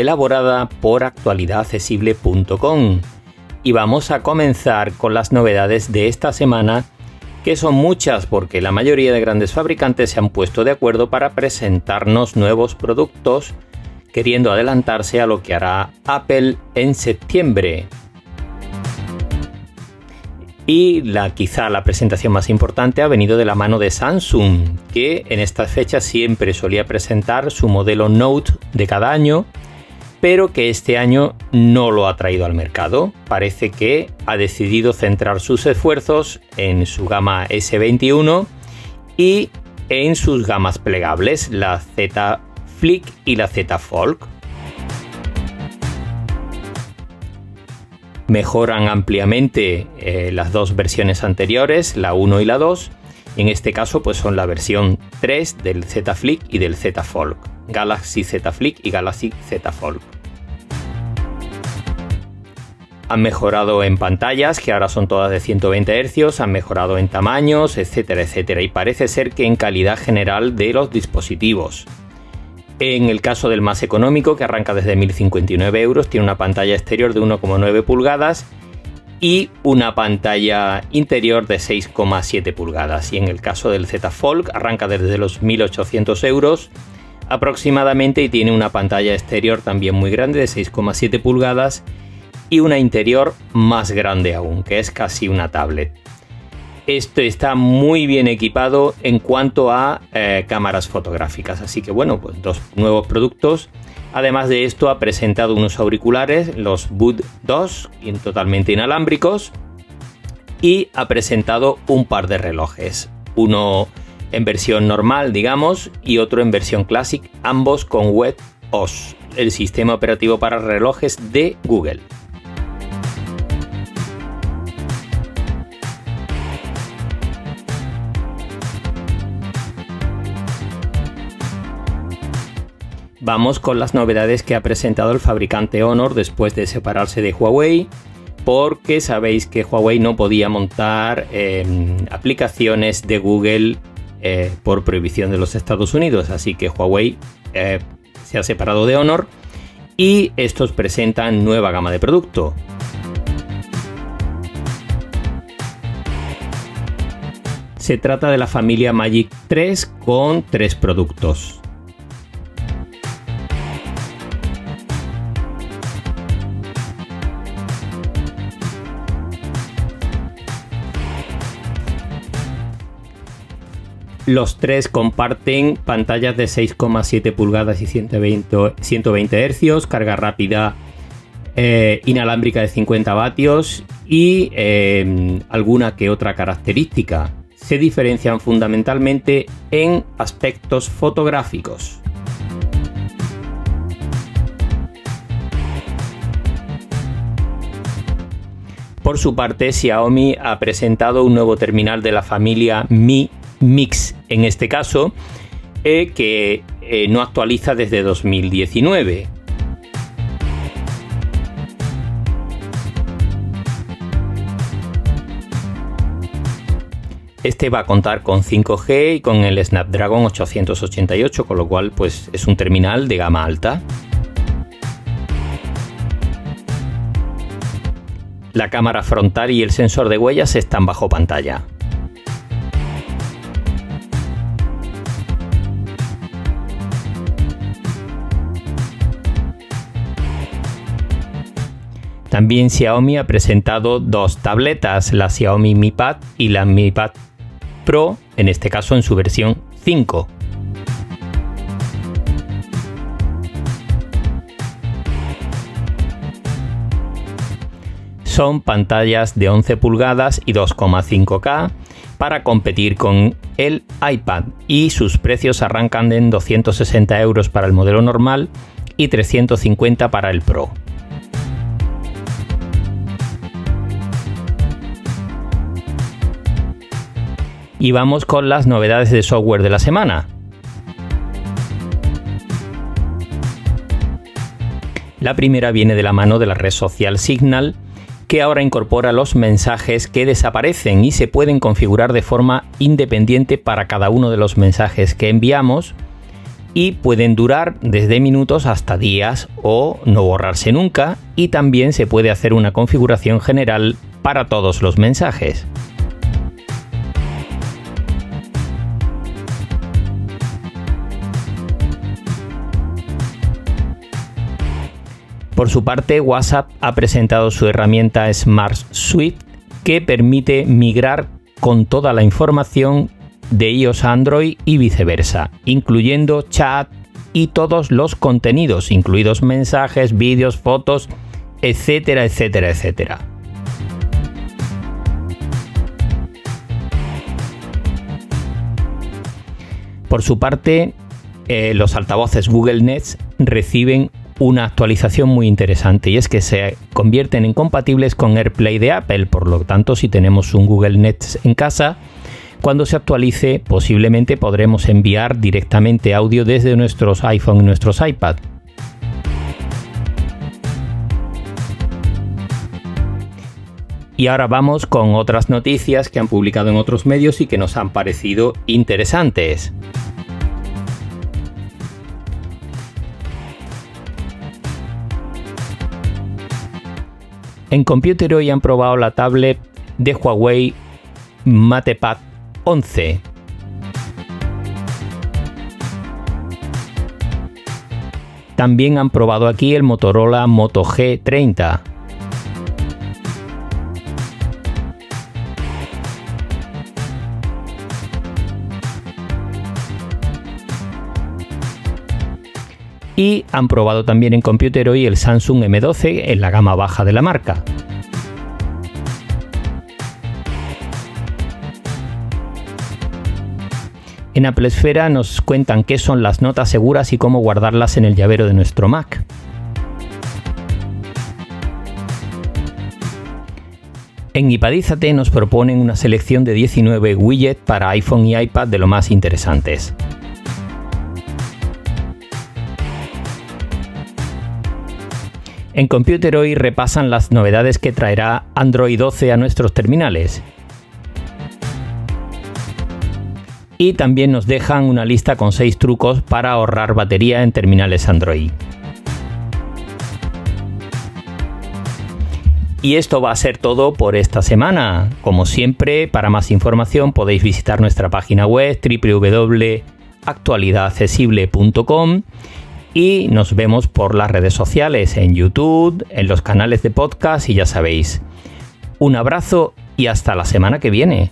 elaborada por actualidadaccesible.com. Y vamos a comenzar con las novedades de esta semana, que son muchas porque la mayoría de grandes fabricantes se han puesto de acuerdo para presentarnos nuevos productos, queriendo adelantarse a lo que hará Apple en septiembre. Y la, quizá la presentación más importante ha venido de la mano de Samsung, que en estas fechas siempre solía presentar su modelo Note de cada año, pero que este año no lo ha traído al mercado. Parece que ha decidido centrar sus esfuerzos en su gama S21 y en sus gamas plegables, la Z Flip y la Z Folk. Mejoran ampliamente eh, las dos versiones anteriores, la 1 y la 2. En este caso, pues son la versión 3 del Z Flip y del Z Folk. Galaxy Z Flip y Galaxy Z Fold. Han mejorado en pantallas, que ahora son todas de 120 Hz, han mejorado en tamaños, etcétera, etcétera, y parece ser que en calidad general de los dispositivos. En el caso del más económico, que arranca desde 1059 euros, tiene una pantalla exterior de 1,9 pulgadas y una pantalla interior de 6,7 pulgadas. Y en el caso del Z Fold, arranca desde los 1800 euros aproximadamente y tiene una pantalla exterior también muy grande de 6,7 pulgadas y una interior más grande aún, que es casi una tablet. Esto está muy bien equipado en cuanto a eh, cámaras fotográficas, así que bueno, pues dos nuevos productos. Además de esto ha presentado unos auriculares, los Bud 2, totalmente inalámbricos, y ha presentado un par de relojes, uno en versión normal, digamos, y otro en versión Classic, ambos con Web OS, el sistema operativo para relojes de Google. Vamos con las novedades que ha presentado el fabricante Honor después de separarse de Huawei, porque sabéis que Huawei no podía montar em, aplicaciones de Google eh, por prohibición de los Estados Unidos. Así que Huawei eh, se ha separado de Honor y estos presentan nueva gama de producto. Se trata de la familia Magic 3 con tres productos. Los tres comparten pantallas de 6,7 pulgadas y 120, 120 Hz, carga rápida eh, inalámbrica de 50 vatios y eh, alguna que otra característica. Se diferencian fundamentalmente en aspectos fotográficos. Por su parte, Xiaomi ha presentado un nuevo terminal de la familia Mi Mix en este caso, eh, que eh, no actualiza desde 2019. Este va a contar con 5G y con el Snapdragon 888, con lo cual pues, es un terminal de gama alta. La cámara frontal y el sensor de huellas están bajo pantalla. También Xiaomi ha presentado dos tabletas, la Xiaomi Mi Pad y la Mi Pad Pro, en este caso en su versión 5. Son pantallas de 11 pulgadas y 2,5K para competir con el iPad y sus precios arrancan en 260 euros para el modelo normal y 350 para el Pro. Y vamos con las novedades de software de la semana. La primera viene de la mano de la red social Signal, que ahora incorpora los mensajes que desaparecen y se pueden configurar de forma independiente para cada uno de los mensajes que enviamos y pueden durar desde minutos hasta días o no borrarse nunca y también se puede hacer una configuración general para todos los mensajes. Por su parte, WhatsApp ha presentado su herramienta Smart Suite que permite migrar con toda la información de iOS a Android y viceversa, incluyendo chat y todos los contenidos, incluidos mensajes, vídeos, fotos, etcétera, etcétera, etcétera. Por su parte, eh, los altavoces Google Nest reciben una actualización muy interesante y es que se convierten en compatibles con AirPlay de Apple, por lo tanto si tenemos un Google Nest en casa, cuando se actualice posiblemente podremos enviar directamente audio desde nuestros iPhone y nuestros iPad. Y ahora vamos con otras noticias que han publicado en otros medios y que nos han parecido interesantes. En Computer hoy han probado la tablet de Huawei MatePad 11. También han probado aquí el Motorola Moto G30. Y han probado también en Computer hoy el Samsung M12 en la gama baja de la marca. En Apple Esfera nos cuentan qué son las notas seguras y cómo guardarlas en el llavero de nuestro Mac. En Ipadízate nos proponen una selección de 19 widgets para iPhone y iPad de lo más interesantes. En Computer hoy repasan las novedades que traerá Android 12 a nuestros terminales y también nos dejan una lista con 6 trucos para ahorrar batería en terminales Android. Y esto va a ser todo por esta semana. Como siempre, para más información podéis visitar nuestra página web www.actualidadaccesible.com y nos vemos por las redes sociales, en YouTube, en los canales de podcast y ya sabéis. Un abrazo y hasta la semana que viene.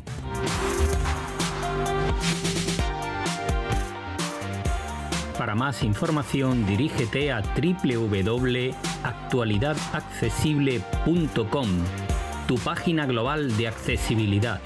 Para más información dirígete a www.actualidadaccesible.com, tu página global de accesibilidad.